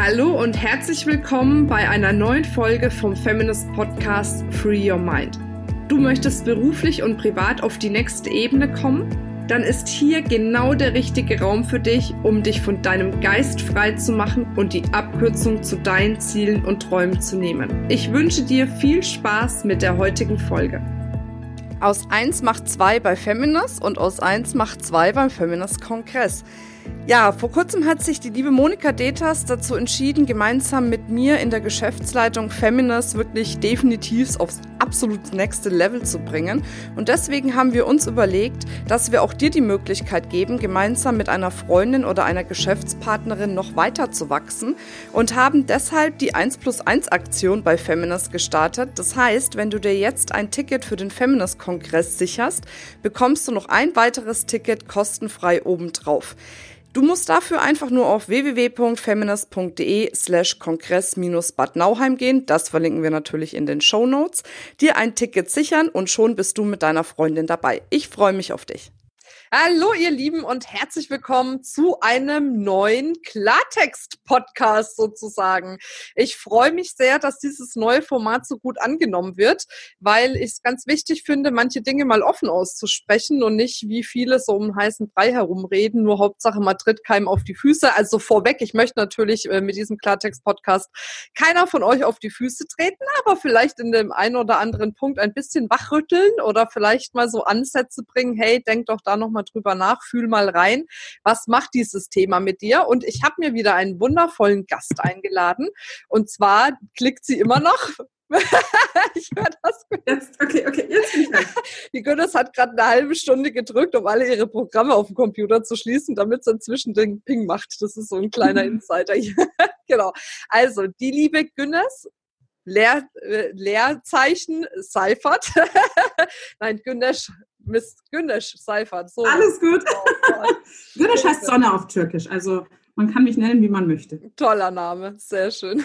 Hallo und herzlich willkommen bei einer neuen Folge vom Feminist Podcast Free Your Mind. Du möchtest beruflich und privat auf die nächste Ebene kommen? Dann ist hier genau der richtige Raum für dich, um dich von deinem Geist frei zu machen und die Abkürzung zu deinen Zielen und Träumen zu nehmen. Ich wünsche dir viel Spaß mit der heutigen Folge. Aus 1 macht 2 bei Feminist und aus 1 macht 2 beim Feminist Kongress. Ja, vor kurzem hat sich die liebe Monika Detas dazu entschieden, gemeinsam mit mir in der Geschäftsleitung Feminist wirklich definitiv aufs absolut nächste Level zu bringen. Und deswegen haben wir uns überlegt, dass wir auch dir die Möglichkeit geben, gemeinsam mit einer Freundin oder einer Geschäftspartnerin noch weiter zu wachsen und haben deshalb die 1 plus 1 Aktion bei Feminist gestartet. Das heißt, wenn du dir jetzt ein Ticket für den Feminist Kongress sicherst, bekommst du noch ein weiteres Ticket kostenfrei obendrauf. Du musst dafür einfach nur auf www.feminist.de slash kongress-bad Nauheim gehen, das verlinken wir natürlich in den Show Notes, dir ein Ticket sichern und schon bist du mit deiner Freundin dabei. Ich freue mich auf dich. Hallo, ihr Lieben, und herzlich willkommen zu einem neuen Klartext-Podcast sozusagen. Ich freue mich sehr, dass dieses neue Format so gut angenommen wird, weil ich es ganz wichtig finde, manche Dinge mal offen auszusprechen und nicht wie viele so um heißen Brei herumreden, nur Hauptsache man tritt auf die Füße. Also vorweg, ich möchte natürlich äh, mit diesem Klartext-Podcast keiner von euch auf die Füße treten, aber vielleicht in dem einen oder anderen Punkt ein bisschen wachrütteln oder vielleicht mal so Ansätze bringen, hey, denk doch da nochmal mal drüber nach, fühl mal rein, was macht dieses Thema mit dir? Und ich habe mir wieder einen wundervollen Gast eingeladen. Und zwar klickt sie immer noch. ich höre das. Jetzt, okay, okay, jetzt bin ich. Die Gönners hat gerade eine halbe Stunde gedrückt, um alle ihre Programme auf dem Computer zu schließen, damit sie inzwischen den Ping macht. Das ist so ein kleiner Insider hier. genau. Also, die liebe Günners Leer, äh, Leerzeichen Seifert. Nein, Günnesch Miss Günnesch Seifert. So. Alles gut. Oh, Günnesch heißt Sonne auf Türkisch. Also man kann mich nennen, wie man möchte. Toller Name, sehr schön.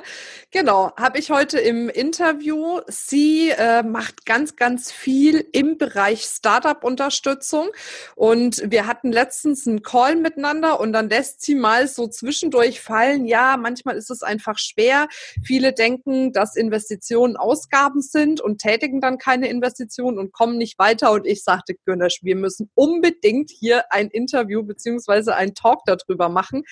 genau, habe ich heute im Interview. Sie äh, macht ganz, ganz viel im Bereich Startup-Unterstützung. Und wir hatten letztens einen Call miteinander und dann lässt sie mal so zwischendurch fallen, ja, manchmal ist es einfach schwer. Viele denken, dass Investitionen Ausgaben sind und tätigen dann keine Investitionen und kommen nicht weiter. Und ich sagte, Gönnersch, wir müssen unbedingt hier ein Interview beziehungsweise ein Talk darüber machen machen,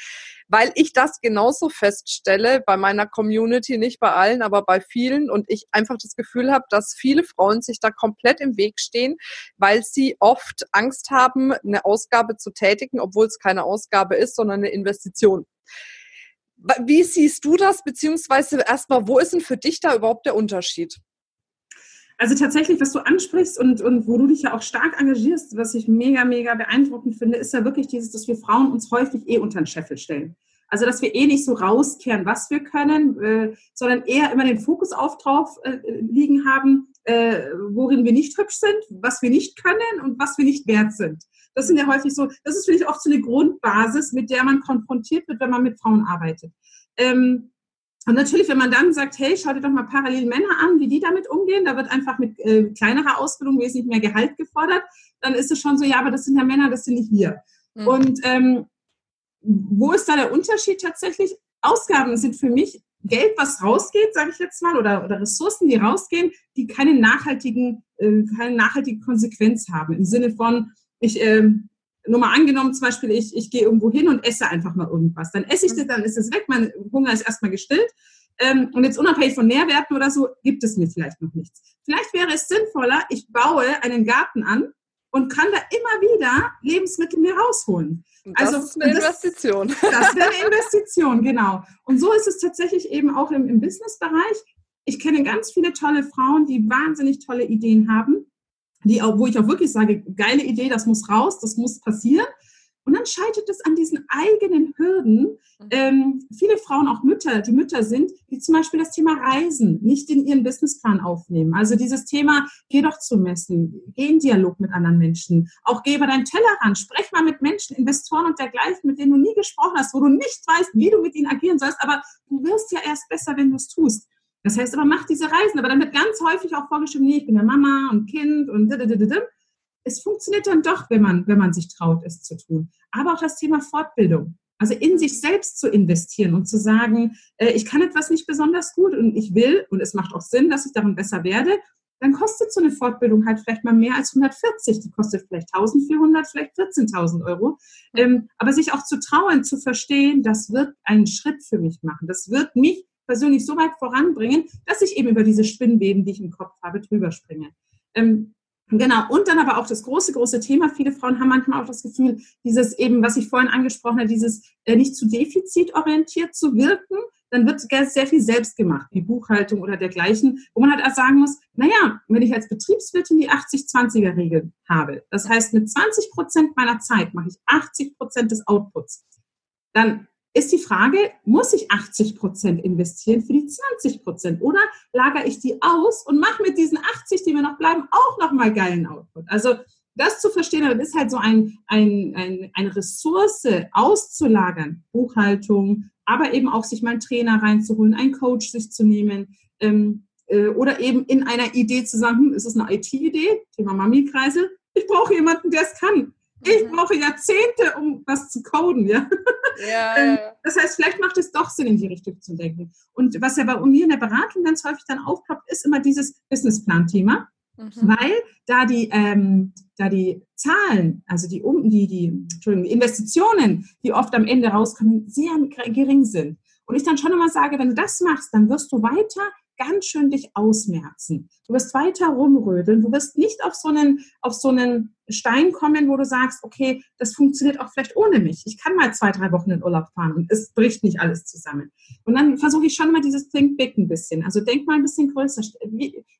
weil ich das genauso feststelle bei meiner Community, nicht bei allen, aber bei vielen und ich einfach das Gefühl habe, dass viele Frauen sich da komplett im Weg stehen, weil sie oft Angst haben, eine Ausgabe zu tätigen, obwohl es keine Ausgabe ist, sondern eine Investition. Wie siehst du das, beziehungsweise erstmal, wo ist denn für dich da überhaupt der Unterschied? Also tatsächlich, was du ansprichst und, und wo du dich ja auch stark engagierst, was ich mega, mega beeindruckend finde, ist ja wirklich dieses, dass wir Frauen uns häufig eh unter den Scheffel stellen. Also, dass wir eh nicht so rauskehren, was wir können, äh, sondern eher immer den Fokus auf drauf äh, liegen haben, äh, worin wir nicht hübsch sind, was wir nicht können und was wir nicht wert sind. Das sind ja häufig so, das ist, finde ich, oft so eine Grundbasis, mit der man konfrontiert wird, wenn man mit Frauen arbeitet. Ähm, und natürlich, wenn man dann sagt, hey, schau dir doch mal parallel Männer an, wie die damit umgehen, da wird einfach mit äh, kleinerer Ausbildung wesentlich mehr Gehalt gefordert, dann ist es schon so, ja, aber das sind ja Männer, das sind nicht wir. Mhm. Und ähm, wo ist da der Unterschied tatsächlich? Ausgaben sind für mich Geld, was rausgeht, sage ich jetzt mal, oder, oder Ressourcen, die rausgehen, die keine nachhaltigen, äh, keine nachhaltige Konsequenz haben. Im Sinne von, ich äh, nur mal angenommen, zum Beispiel, ich, ich gehe irgendwo hin und esse einfach mal irgendwas. Dann esse ich das, dann ist es weg, mein Hunger ist erstmal gestillt. Ähm, und jetzt unabhängig von Nährwerten oder so, gibt es mir vielleicht noch nichts. Vielleicht wäre es sinnvoller, ich baue einen Garten an und kann da immer wieder Lebensmittel mir rausholen. Das also, ist eine Investition. Das, das wäre eine Investition, genau. Und so ist es tatsächlich eben auch im, im Businessbereich. Ich kenne ganz viele tolle Frauen, die wahnsinnig tolle Ideen haben die auch, wo ich auch wirklich sage, geile Idee, das muss raus, das muss passieren. Und dann scheitert es an diesen eigenen Hürden. Mhm. Ähm, viele Frauen, auch Mütter, die Mütter sind, die zum Beispiel das Thema Reisen nicht in ihren Businessplan aufnehmen. Also dieses Thema, geh doch zu Messen, geh in Dialog mit anderen Menschen, auch geh über deinen Tellerrand, sprech mal mit Menschen, Investoren und dergleichen, mit denen du nie gesprochen hast, wo du nicht weißt, wie du mit ihnen agieren sollst, aber du wirst ja erst besser, wenn du es tust. Das heißt aber, mach diese Reisen. Aber dann wird ganz häufig auch vorgeschrieben, nee, ich bin ja Mama und Kind und es funktioniert dann doch, wenn man, wenn man sich traut, es zu tun. Aber auch das Thema Fortbildung. Also in sich selbst zu investieren und zu sagen, äh, ich kann etwas nicht besonders gut und ich will, und es macht auch Sinn, dass ich darin besser werde, dann kostet so eine Fortbildung halt vielleicht mal mehr als 140. Die kostet vielleicht 1400, vielleicht 14.000 Euro. Ähm, aber sich auch zu trauen, zu verstehen, das wird einen Schritt für mich machen. Das wird mich persönlich so weit voranbringen, dass ich eben über diese Spinnweben, die ich im Kopf habe, drüber springe. Ähm, Genau, und dann aber auch das große, große Thema. Viele Frauen haben manchmal auch das Gefühl, dieses eben, was ich vorhin angesprochen habe, dieses äh, nicht zu defizitorientiert zu wirken, dann wird sehr viel selbst gemacht, wie Buchhaltung oder dergleichen, wo man halt auch sagen muss, naja, wenn ich als Betriebswirtin die 80-20er-Regel habe, das heißt, mit 20 Prozent meiner Zeit mache ich 80 Prozent des Outputs, dann ist die Frage, muss ich 80 Prozent investieren für die 20 Prozent oder lagere ich die aus und mache mit diesen 80, die mir noch bleiben, auch nochmal geilen Output? Also das zu verstehen, das ist halt so ein, ein, ein, eine Ressource auszulagern, Buchhaltung, aber eben auch sich mal einen Trainer reinzuholen, einen Coach sich zu nehmen ähm, äh, oder eben in einer Idee zu sagen, hm, ist es eine IT-Idee, Thema Mami-Kreisel, ich brauche jemanden, der es kann. Ich mhm. brauche Jahrzehnte, um was zu coden, ja. Ja, ähm, ja. Das heißt, vielleicht macht es doch Sinn, in die Richtung zu denken. Und was ja bei mir in der Beratung ganz häufig dann aufploppt, ist immer dieses Businessplan-Thema. Mhm. Weil da die, ähm, da die Zahlen, also die, die, die Investitionen, die oft am Ende rauskommen, sehr gering sind. Und ich dann schon immer sage, wenn du das machst, dann wirst du weiter ganz schön dich ausmerzen. Du wirst weiter rumrödeln. Du wirst nicht auf so einen, auf so einen Stein kommen, wo du sagst, okay, das funktioniert auch vielleicht ohne mich. Ich kann mal zwei, drei Wochen in Urlaub fahren und es bricht nicht alles zusammen. Und dann versuche ich schon mal dieses Think Big ein bisschen. Also denk mal ein bisschen größer.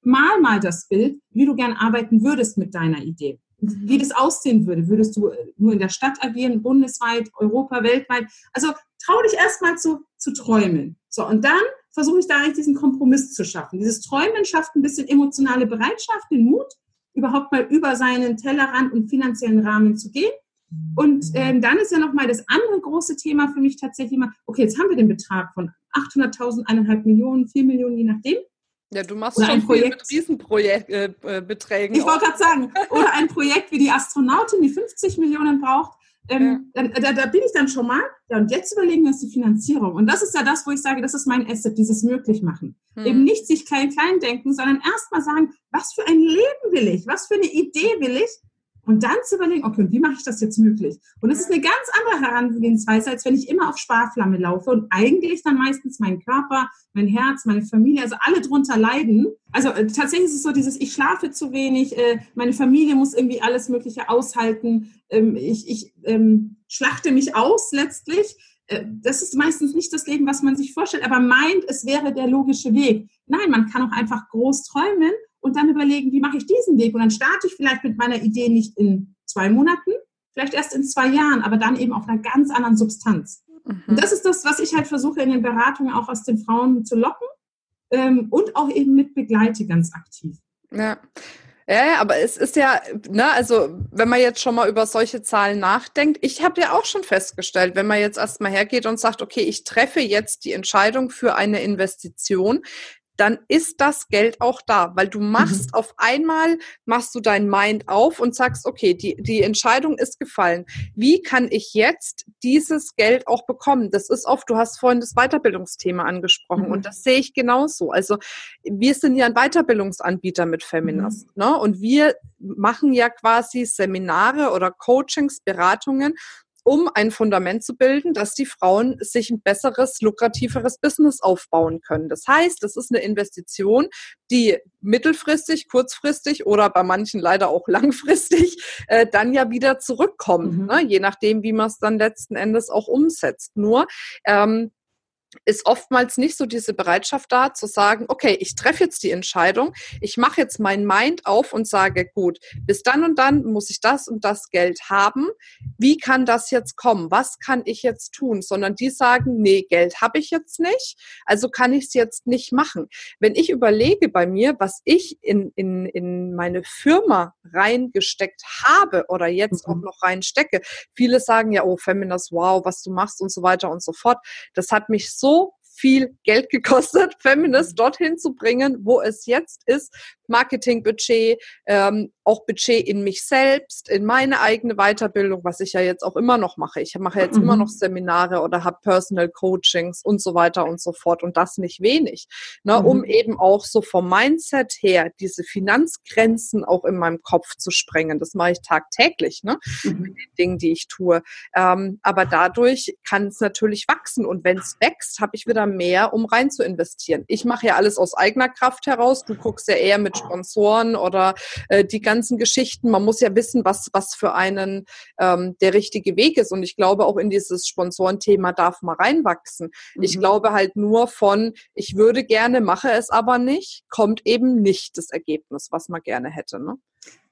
Mal mal das Bild, wie du gern arbeiten würdest mit deiner Idee. Wie das aussehen würde. Würdest du nur in der Stadt agieren, bundesweit, Europa, weltweit? Also trau dich erstmal zu, zu träumen. So, und dann versuche ich da eigentlich diesen Kompromiss zu schaffen. Dieses Träumen schafft ein bisschen emotionale Bereitschaft, den Mut, überhaupt mal über seinen Tellerrand und finanziellen Rahmen zu gehen. Und ähm, dann ist ja nochmal das andere große Thema für mich tatsächlich immer, okay, jetzt haben wir den Betrag von 800.000, 1,5 Millionen, 4 Millionen, je nachdem. Ja, du machst oder schon ein Projekt, mit Riesenbeträgen. Äh, ich wollte gerade sagen, oder ein Projekt wie die Astronautin, die 50 Millionen braucht. Ähm, ja. da, da, bin ich dann schon mal, ja, und jetzt überlegen wir uns die Finanzierung. Und das ist ja das, wo ich sage, das ist mein Asset, dieses Möglichmachen. Hm. Eben nicht sich klein-klein denken, sondern erstmal sagen, was für ein Leben will ich? Was für eine Idee will ich? Und dann zu überlegen, okay, wie mache ich das jetzt möglich? Und das ist eine ganz andere Herangehensweise, als wenn ich immer auf Sparflamme laufe und eigentlich dann meistens mein Körper, mein Herz, meine Familie, also alle drunter leiden. Also äh, tatsächlich ist es so dieses, ich schlafe zu wenig, äh, meine Familie muss irgendwie alles Mögliche aushalten, ähm, ich, ich ähm, schlachte mich aus letztlich. Äh, das ist meistens nicht das Leben, was man sich vorstellt, aber meint, es wäre der logische Weg. Nein, man kann auch einfach groß träumen und dann überlegen, wie mache ich diesen Weg? Und dann starte ich vielleicht mit meiner Idee nicht in zwei Monaten, vielleicht erst in zwei Jahren, aber dann eben auf einer ganz anderen Substanz. Mhm. Und das ist das, was ich halt versuche in den Beratungen auch aus den Frauen zu locken ähm, und auch eben mit begleite ganz aktiv. Ja. Ja, aber es ist ja, ne, also wenn man jetzt schon mal über solche Zahlen nachdenkt, ich habe ja auch schon festgestellt, wenn man jetzt erstmal hergeht und sagt, okay, ich treffe jetzt die Entscheidung für eine Investition, dann ist das Geld auch da, weil du machst mhm. auf einmal, machst du dein Mind auf und sagst, okay, die, die Entscheidung ist gefallen. Wie kann ich jetzt dieses Geld auch bekommen? Das ist oft, du hast vorhin das Weiterbildungsthema angesprochen mhm. und das sehe ich genauso. Also wir sind ja ein Weiterbildungsanbieter mit Feminist, mhm. ne? Und wir machen ja quasi Seminare oder Coachings, Beratungen, um ein Fundament zu bilden, dass die Frauen sich ein besseres, lukrativeres Business aufbauen können. Das heißt, das ist eine Investition, die mittelfristig, kurzfristig oder bei manchen leider auch langfristig äh, dann ja wieder zurückkommt, mhm. ne? je nachdem, wie man es dann letzten Endes auch umsetzt. Nur ähm, ist oftmals nicht so diese Bereitschaft da, zu sagen, okay, ich treffe jetzt die Entscheidung, ich mache jetzt mein Mind auf und sage, gut, bis dann und dann muss ich das und das Geld haben. Wie kann das jetzt kommen? Was kann ich jetzt tun? Sondern die sagen, nee, Geld habe ich jetzt nicht, also kann ich es jetzt nicht machen. Wenn ich überlege bei mir, was ich in, in, in meine Firma reingesteckt habe oder jetzt mhm. auch noch reinstecke, viele sagen ja, oh, Feminist, wow, was du machst und so weiter und so fort. Das hat mich so viel Geld gekostet, Feminist mhm. dorthin zu bringen, wo es jetzt ist. Marketingbudget, ähm, auch Budget in mich selbst, in meine eigene Weiterbildung, was ich ja jetzt auch immer noch mache. Ich mache jetzt mhm. immer noch Seminare oder habe Personal Coachings und so weiter und so fort und das nicht wenig, ne, mhm. um eben auch so vom Mindset her diese Finanzgrenzen auch in meinem Kopf zu sprengen. Das mache ich tagtäglich, ne, mhm. mit den Dingen, die ich tue. Ähm, aber dadurch kann es natürlich wachsen und wenn es wächst, habe ich wieder mehr, um rein zu investieren. Ich mache ja alles aus eigener Kraft heraus. Du guckst ja eher mit Sponsoren oder äh, die ganzen Geschichten. Man muss ja wissen, was, was für einen ähm, der richtige Weg ist. Und ich glaube, auch in dieses Sponsorenthema darf man reinwachsen. Mhm. Ich glaube halt nur von, ich würde gerne, mache es aber nicht, kommt eben nicht das Ergebnis, was man gerne hätte. Ne?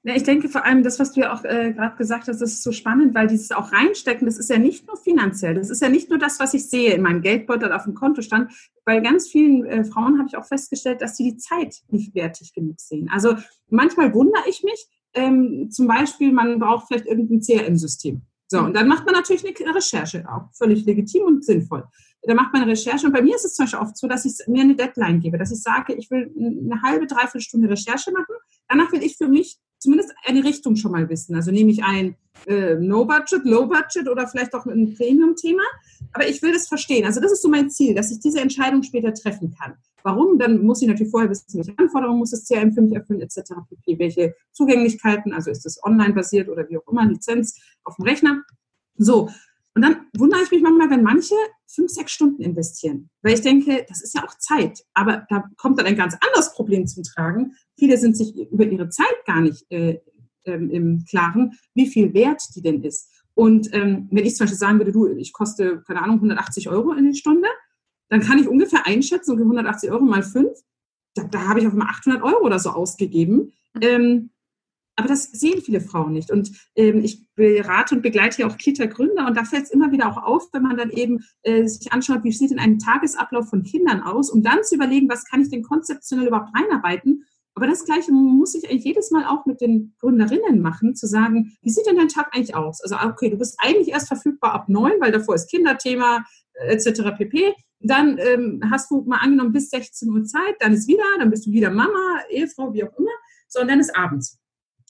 Ja, ich denke vor allem das, was du ja auch äh, gerade gesagt hast, das ist so spannend, weil dieses auch reinstecken, das ist ja nicht nur finanziell, das ist ja nicht nur das, was ich sehe in meinem Geldbeutel auf dem Kontostand. Bei ganz vielen äh, Frauen habe ich auch festgestellt, dass sie die Zeit nicht wertig genug sehen. Also manchmal wundere ich mich, ähm, zum Beispiel, man braucht vielleicht irgendein CRM-System. So, und dann macht man natürlich eine Recherche auch, völlig legitim und sinnvoll. Da macht man eine Recherche und bei mir ist es zum Beispiel oft so, dass ich mir eine Deadline gebe, dass ich sage, ich will eine halbe, dreiviertel Stunde Recherche machen. Danach will ich für mich zumindest eine Richtung schon mal wissen. Also nehme ich ein äh, No-Budget, Low-Budget oder vielleicht auch ein Premium-Thema. Aber ich will das verstehen. Also das ist so mein Ziel, dass ich diese Entscheidung später treffen kann. Warum? Dann muss ich natürlich vorher wissen, welche Anforderungen muss das CRM für mich erfüllen, etc. pp. Welche Zugänglichkeiten, also ist das online basiert oder wie auch immer, Lizenz auf dem Rechner. So, und dann wundere ich mich manchmal, wenn manche fünf, sechs Stunden investieren. Weil ich denke, das ist ja auch Zeit. Aber da kommt dann ein ganz anderes Problem zum Tragen. Viele sind sich über ihre Zeit gar nicht äh, ähm, im Klaren, wie viel wert die denn ist. Und ähm, wenn ich zum Beispiel sagen würde, du, ich koste, keine Ahnung, 180 Euro in die Stunde, dann kann ich ungefähr einschätzen, 180 Euro mal fünf, da, da habe ich auf einmal 800 Euro oder so ausgegeben. Mhm. Ähm, aber das sehen viele Frauen nicht. Und ähm, ich berate und begleite ja auch Kita-Gründer und da fällt es immer wieder auch auf, wenn man dann eben äh, sich anschaut, wie sieht denn ein Tagesablauf von Kindern aus, um dann zu überlegen, was kann ich denn konzeptionell überhaupt reinarbeiten. Aber das Gleiche muss ich eigentlich jedes Mal auch mit den Gründerinnen machen, zu sagen, wie sieht denn dein Tag eigentlich aus? Also, okay, du bist eigentlich erst verfügbar ab neun, weil davor ist Kinderthema äh, etc. pp. Dann ähm, hast du mal angenommen bis 16 Uhr Zeit, dann ist wieder, dann bist du wieder Mama, Ehefrau, wie auch immer. So, und dann ist abends.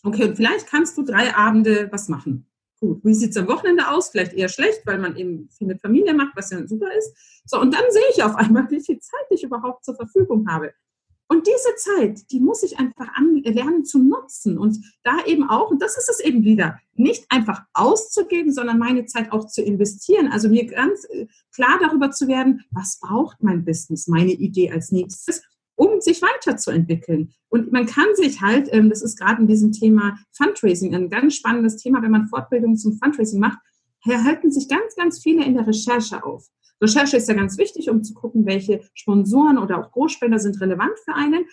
Okay, und vielleicht kannst du drei Abende was machen. Gut, wie sieht es am Wochenende aus? Vielleicht eher schlecht, weil man eben viel mit Familie macht, was ja super ist. So, und dann sehe ich auf einmal, wie viel Zeit ich überhaupt zur Verfügung habe. Und diese Zeit, die muss ich einfach lernen zu nutzen und da eben auch, und das ist es eben wieder, nicht einfach auszugeben, sondern meine Zeit auch zu investieren. Also mir ganz äh, klar darüber zu werden, was braucht mein Business, meine Idee als nächstes um sich weiterzuentwickeln. Und man kann sich halt, ähm, das ist gerade in diesem Thema Fundraising ein ganz spannendes Thema, wenn man Fortbildung zum Fundraising macht, halten sich ganz, ganz viele in der Recherche auf. Recherche ist ja ganz wichtig, um zu gucken, welche Sponsoren oder auch Großspender sind relevant für einen.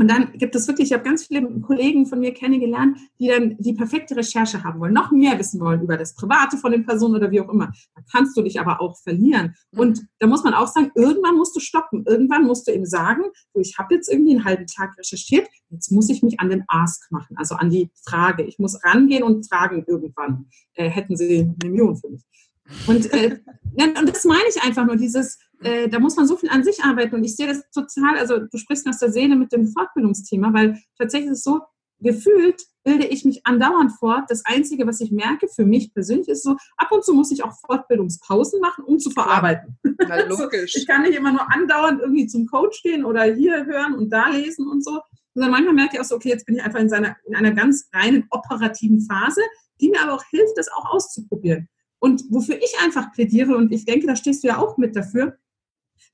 Und dann gibt es wirklich, ich habe ganz viele Kollegen von mir kennengelernt, die dann die perfekte Recherche haben wollen, noch mehr wissen wollen über das Private von den Personen oder wie auch immer. Da kannst du dich aber auch verlieren. Und da muss man auch sagen, irgendwann musst du stoppen. Irgendwann musst du eben sagen, ich habe jetzt irgendwie einen halben Tag recherchiert, jetzt muss ich mich an den Ask machen, also an die Frage. Ich muss rangehen und fragen irgendwann. Äh, hätten sie eine Million für mich. Und, äh, und das meine ich einfach nur, dieses, äh, da muss man so viel an sich arbeiten. Und ich sehe das total, also du sprichst aus der Seele mit dem Fortbildungsthema, weil tatsächlich ist es so, gefühlt bilde ich mich andauernd fort. Das Einzige, was ich merke für mich persönlich, ist so, ab und zu muss ich auch Fortbildungspausen machen, um zu verarbeiten. Ja, also, logisch. ich kann nicht immer nur andauernd irgendwie zum Coach gehen oder hier hören und da lesen und so. Sondern manchmal merke ich auch so, okay, jetzt bin ich einfach in, seiner, in einer ganz reinen operativen Phase, die mir aber auch hilft, das auch auszuprobieren. Und wofür ich einfach plädiere, und ich denke, da stehst du ja auch mit dafür,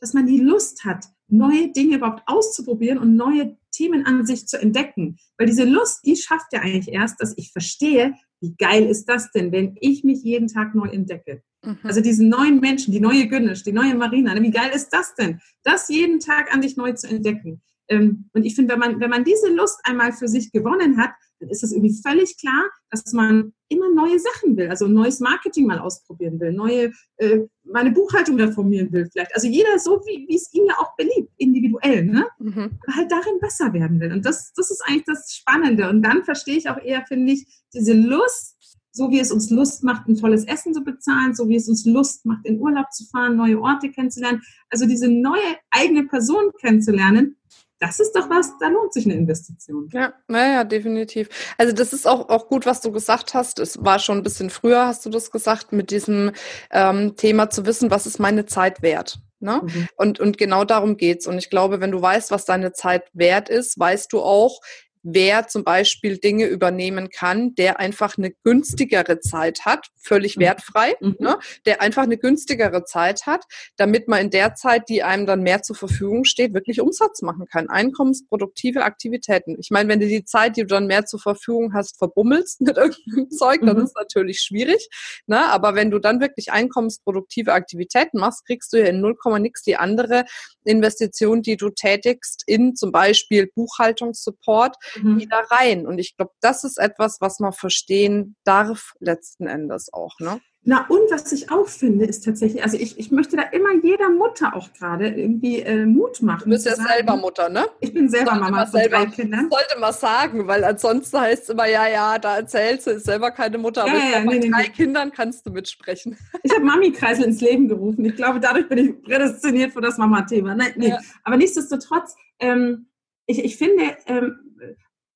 dass man die Lust hat, neue Dinge überhaupt auszuprobieren und neue Themen an sich zu entdecken. Weil diese Lust, die schafft ja eigentlich erst, dass ich verstehe, wie geil ist das denn, wenn ich mich jeden Tag neu entdecke. Mhm. Also diesen neuen Menschen, die neue Günnisch, die neue Marina, wie geil ist das denn, das jeden Tag an sich neu zu entdecken. Ähm, und ich finde, wenn man, wenn man diese Lust einmal für sich gewonnen hat, dann ist es irgendwie völlig klar, dass man immer neue Sachen will, also neues Marketing mal ausprobieren will, neue, äh, meine Buchhaltung reformieren will vielleicht. Also jeder so, wie, wie es ihm ja auch beliebt, individuell, ne? Mhm. Aber halt darin besser werden will. Und das, das ist eigentlich das Spannende. Und dann verstehe ich auch eher, finde ich, diese Lust, so wie es uns Lust macht, ein tolles Essen zu bezahlen, so wie es uns Lust macht, in Urlaub zu fahren, neue Orte kennenzulernen. Also diese neue eigene Person kennenzulernen, das ist doch was, da lohnt sich eine Investition. Ja, naja, definitiv. Also das ist auch, auch gut, was du gesagt hast. Es war schon ein bisschen früher, hast du das gesagt, mit diesem ähm, Thema zu wissen, was ist meine Zeit wert. Ne? Mhm. Und, und genau darum geht's. Und ich glaube, wenn du weißt, was deine Zeit wert ist, weißt du auch, wer zum Beispiel Dinge übernehmen kann, der einfach eine günstigere Zeit hat, völlig mhm. wertfrei, mhm. ne, der einfach eine günstigere Zeit hat, damit man in der Zeit, die einem dann mehr zur Verfügung steht, wirklich Umsatz machen kann. Einkommensproduktive Aktivitäten. Ich meine, wenn du die Zeit, die du dann mehr zur Verfügung hast, verbummelst mit irgendeinem Zeug, dann mhm. ist natürlich schwierig. Ne? Aber wenn du dann wirklich einkommensproduktive Aktivitäten machst, kriegst du ja in 0, nix die andere Investition, die du tätigst in zum Beispiel Buchhaltungssupport, mhm. wieder rein. Und ich glaube, das ist etwas, was man verstehen darf letzten Endes auch. Ne? Na, und was ich auch finde, ist tatsächlich, also ich, ich möchte da immer jeder Mutter auch gerade irgendwie äh, Mut machen. Du bist ja sagen, selber Mutter, ne? Ich bin selber sollte Mama von selber, drei Kindern. Sollte man sagen, weil ansonsten heißt es immer, ja, ja, da erzählst du, ist selber keine Mutter, aber ja, ja, nee, nee, drei nee. Kindern kannst du mitsprechen. Ich habe Mami-Kreisel ins Leben gerufen. Ich glaube, dadurch bin ich prädestiniert für das Mama-Thema. Nee, nee. Ja. Aber nichtsdestotrotz, ähm, ich, ich finde, ähm,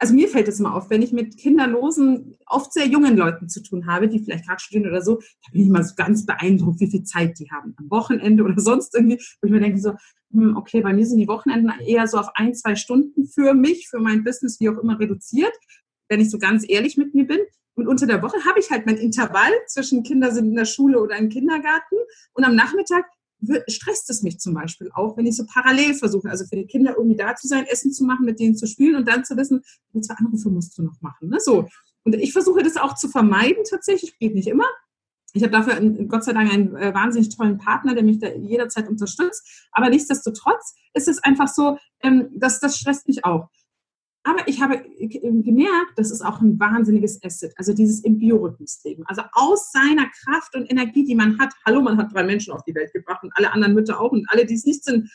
also mir fällt es immer auf, wenn ich mit kinderlosen, oft sehr jungen Leuten zu tun habe, die vielleicht gerade studieren oder so, da bin ich immer so ganz beeindruckt, wie viel Zeit die haben. Am Wochenende oder sonst irgendwie, wo ich mir denke so, hm, okay, bei mir sind die Wochenenden eher so auf ein, zwei Stunden für mich, für mein Business, wie auch immer reduziert, wenn ich so ganz ehrlich mit mir bin. Und unter der Woche habe ich halt mein Intervall zwischen Kinder sind in der Schule oder im Kindergarten und am Nachmittag stresst es mich zum Beispiel auch, wenn ich so parallel versuche, also für die Kinder irgendwie da zu sein, Essen zu machen, mit denen zu spielen und dann zu wissen, zwei Anrufe musst du noch machen. Ne? So. Und ich versuche das auch zu vermeiden tatsächlich, geht nicht immer. Ich habe dafür Gott sei Dank einen äh, wahnsinnig tollen Partner, der mich da jederzeit unterstützt. Aber nichtsdestotrotz ist es einfach so, ähm, dass das stresst mich auch. Aber ich habe gemerkt, das ist auch ein wahnsinniges Asset, also dieses im Biorhythmus leben. Also aus seiner Kraft und Energie, die man hat, hallo, man hat drei Menschen auf die Welt gebracht und alle anderen Mütter auch und alle, die es nicht sind,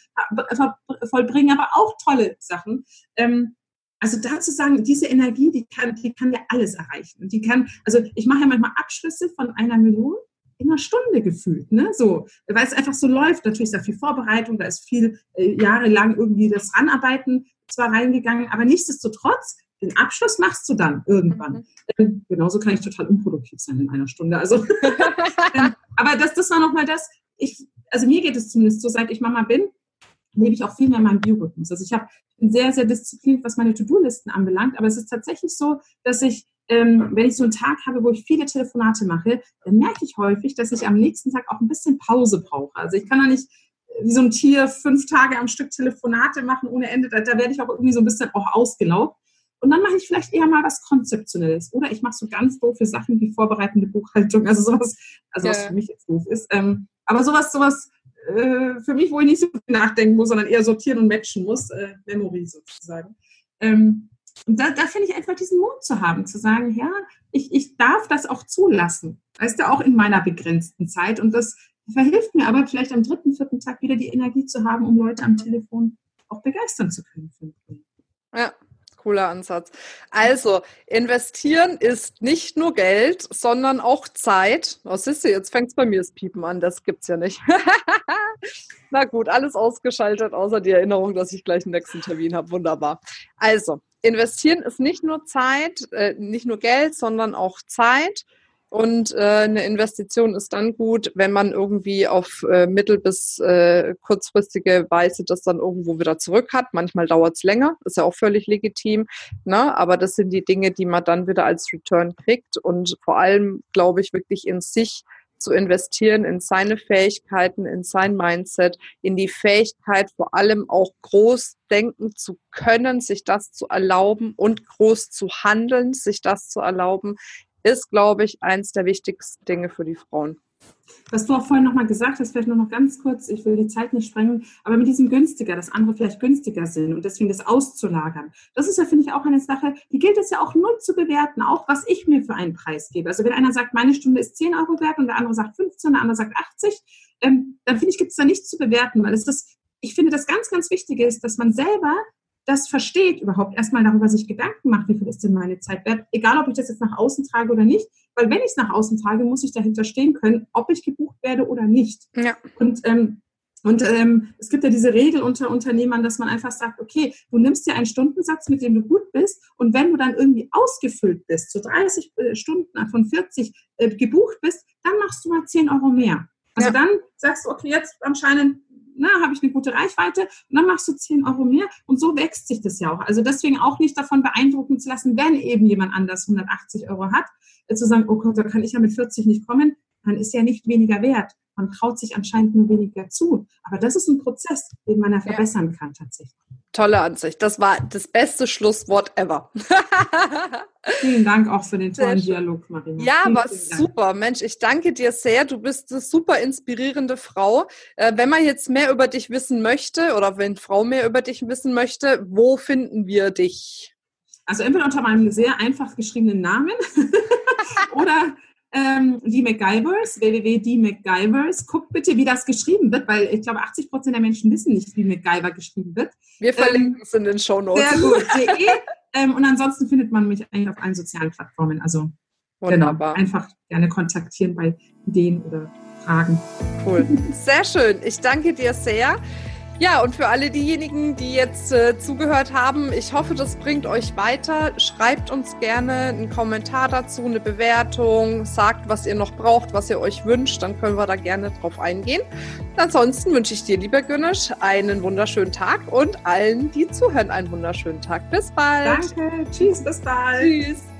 vollbringen aber auch tolle Sachen. Ähm, also dazu sagen, diese Energie, die kann, die kann ja alles erreichen. Die kann, also ich mache ja manchmal Abschlüsse von einer Million in einer Stunde gefühlt, ne? So, weil es einfach so läuft. Natürlich ist da viel Vorbereitung, da ist viel äh, jahrelang irgendwie das Ranarbeiten zwar reingegangen, aber nichtsdestotrotz, den Abschluss machst du dann irgendwann. Mhm. genauso kann ich total unproduktiv sein in einer Stunde. Also, ähm, aber das, das war nochmal das. Ich, also mir geht es zumindest so, seit ich Mama bin, lebe ich auch viel mehr meinen Biorhythmus. Also ich habe bin sehr, sehr diszipliniert, was meine To-Do-Listen anbelangt, aber es ist tatsächlich so, dass ich ähm, wenn ich so einen Tag habe, wo ich viele Telefonate mache, dann merke ich häufig, dass ich am nächsten Tag auch ein bisschen Pause brauche. Also ich kann da nicht wie so ein Tier fünf Tage am Stück Telefonate machen ohne Ende. Da, da werde ich auch irgendwie so ein bisschen auch ausgelaugt. Und dann mache ich vielleicht eher mal was Konzeptionelles. Oder ich mache so ganz doofe Sachen wie vorbereitende Buchhaltung. Also sowas, also was für mich jetzt doof ist. Ähm, aber sowas, sowas äh, für mich, wo ich nicht so viel nachdenken muss, sondern eher sortieren und matchen muss. Äh, Memory sozusagen. Ähm, und da, da finde ich einfach diesen Mut zu haben, zu sagen, ja, ich, ich darf das auch zulassen. Weißt du, auch in meiner begrenzten Zeit. Und das verhilft mir aber vielleicht am dritten, vierten Tag wieder die Energie zu haben, um Leute am Telefon auch begeistern zu können. Ja, cooler Ansatz. Also, investieren ist nicht nur Geld, sondern auch Zeit. Was siehst du, jetzt fängt es bei mir das Piepen an, das gibt's ja nicht. Na gut, alles ausgeschaltet, außer die Erinnerung, dass ich gleich einen nächsten Termin habe. Wunderbar. Also, investieren ist nicht nur Zeit, äh, nicht nur Geld, sondern auch Zeit. Und äh, eine Investition ist dann gut, wenn man irgendwie auf äh, mittel- bis äh, kurzfristige Weise das dann irgendwo wieder zurück hat. Manchmal dauert es länger, ist ja auch völlig legitim. Ne? Aber das sind die Dinge, die man dann wieder als Return kriegt. Und vor allem, glaube ich, wirklich in sich zu investieren, in seine Fähigkeiten, in sein Mindset, in die Fähigkeit, vor allem auch groß denken zu können, sich das zu erlauben und groß zu handeln, sich das zu erlauben, ist, glaube ich, eins der wichtigsten Dinge für die Frauen. Was du auch vorhin nochmal gesagt hast, vielleicht nur noch ganz kurz, ich will die Zeit nicht sprengen, aber mit diesem günstiger, dass andere vielleicht günstiger sind und deswegen das auszulagern. Das ist ja, finde ich, auch eine Sache, die gilt es ja auch null zu bewerten, auch was ich mir für einen Preis gebe. Also wenn einer sagt, meine Stunde ist 10 Euro wert und der andere sagt 15, der andere sagt 80, ähm, dann finde ich, gibt es da nichts zu bewerten, weil es das, ich finde, das ganz, ganz Wichtige ist, dass man selber das versteht, überhaupt erstmal darüber sich Gedanken macht, wie viel ist denn meine Zeit wert, egal ob ich das jetzt nach außen trage oder nicht, weil wenn ich es nach außen trage, muss ich dahinter stehen können, ob ich gebucht werde oder nicht. Ja. Und ähm, Und ähm, es gibt ja diese Regel unter Unternehmern, dass man einfach sagt, okay, du nimmst dir einen Stundensatz, mit dem du gut bist und wenn du dann irgendwie ausgefüllt bist, so 30 äh, Stunden von 40 äh, gebucht bist, dann machst du mal 10 Euro mehr. Also ja. dann sagst du, okay, jetzt anscheinend habe ich eine gute Reichweite und dann machst du 10 Euro mehr und so wächst sich das ja auch. Also deswegen auch nicht davon beeindrucken zu lassen, wenn eben jemand anders 180 Euro hat, äh, zu sagen, oh Gott, da kann ich ja mit 40 nicht kommen, dann ist ja nicht weniger wert. Man traut sich anscheinend nur weniger zu. Aber das ist ein Prozess, den man ja verbessern kann tatsächlich. Tolle Ansicht. Das war das beste Schlusswort ever. vielen Dank auch für den tollen Dialog, Marina. Ja, vielen, war vielen super. Mensch, ich danke dir sehr. Du bist eine super inspirierende Frau. Äh, wenn man jetzt mehr über dich wissen möchte oder wenn Frau mehr über dich wissen möchte, wo finden wir dich? Also entweder unter meinem sehr einfach geschriebenen Namen oder ähm, die MacGyvers, www.die Guckt bitte, wie das geschrieben wird, weil ich glaube, 80 Prozent der Menschen wissen nicht, wie MacGyver geschrieben wird. Wir verlinken ähm, es in den Show Notes. Sehr gut. De. Ähm, und ansonsten findet man mich eigentlich auf allen sozialen Plattformen. Also Wunderbar. Genau, einfach gerne kontaktieren bei Ideen oder Fragen. Cool. Sehr schön. Ich danke dir sehr. Ja, und für alle diejenigen, die jetzt äh, zugehört haben, ich hoffe, das bringt euch weiter. Schreibt uns gerne einen Kommentar dazu, eine Bewertung, sagt, was ihr noch braucht, was ihr euch wünscht, dann können wir da gerne drauf eingehen. Ansonsten wünsche ich dir, lieber Günnisch, einen wunderschönen Tag und allen, die zuhören, einen wunderschönen Tag. Bis bald. Danke. Tschüss, bis bald. Tschüss.